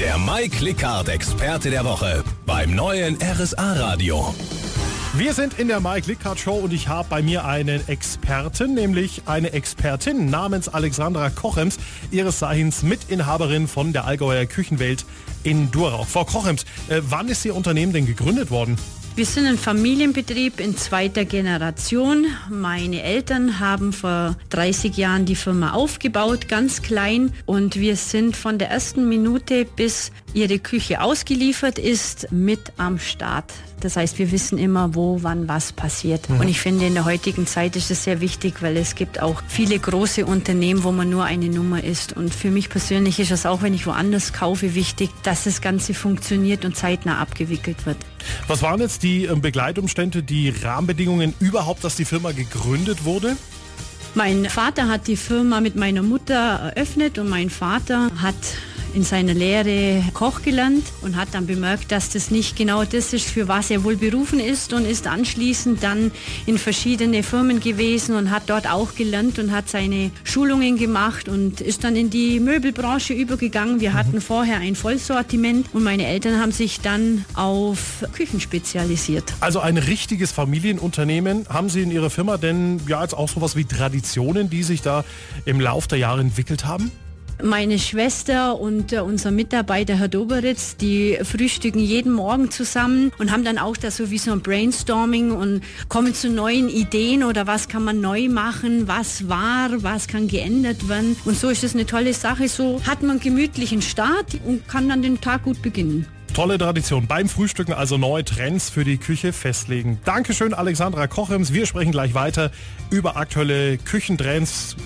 Der Mike Lickhardt Experte der Woche beim neuen RSA Radio. Wir sind in der Mike Lickhardt Show und ich habe bei mir einen Experten, nämlich eine Expertin namens Alexandra Kochems, ihres Zeichens Mitinhaberin von der Allgäuer Küchenwelt in Durauch. Frau Kochems, äh, wann ist Ihr Unternehmen denn gegründet worden? Wir sind ein Familienbetrieb in zweiter Generation. Meine Eltern haben vor 30 Jahren die Firma aufgebaut, ganz klein. Und wir sind von der ersten Minute bis ihre Küche ausgeliefert ist mit am Start. Das heißt, wir wissen immer, wo, wann was passiert. Mhm. Und ich finde, in der heutigen Zeit ist es sehr wichtig, weil es gibt auch viele große Unternehmen, wo man nur eine Nummer ist. Und für mich persönlich ist es auch, wenn ich woanders kaufe, wichtig, dass das Ganze funktioniert und zeitnah abgewickelt wird. Was waren jetzt die ähm, Begleitumstände, die Rahmenbedingungen überhaupt, dass die Firma gegründet wurde? Mein Vater hat die Firma mit meiner Mutter eröffnet und mein Vater hat in seiner Lehre Koch gelernt und hat dann bemerkt, dass das nicht genau das ist, für was er wohl berufen ist und ist anschließend dann in verschiedene Firmen gewesen und hat dort auch gelernt und hat seine Schulungen gemacht und ist dann in die Möbelbranche übergegangen. Wir hatten vorher ein Vollsortiment und meine Eltern haben sich dann auf Küchen spezialisiert. Also ein richtiges Familienunternehmen. Haben Sie in Ihrer Firma denn ja jetzt auch sowas wie Traditionen, die sich da im Lauf der Jahre entwickelt haben? Meine Schwester und äh, unser Mitarbeiter Herr Doberitz, die frühstücken jeden Morgen zusammen und haben dann auch da so wie so ein Brainstorming und kommen zu neuen Ideen oder was kann man neu machen, was war, was kann geändert werden. Und so ist es eine tolle Sache. So hat man gemütlichen Start und kann dann den Tag gut beginnen. Tolle Tradition. Beim Frühstücken also neue Trends für die Küche festlegen. Dankeschön, Alexandra Kochems. Wir sprechen gleich weiter über aktuelle Küchentrends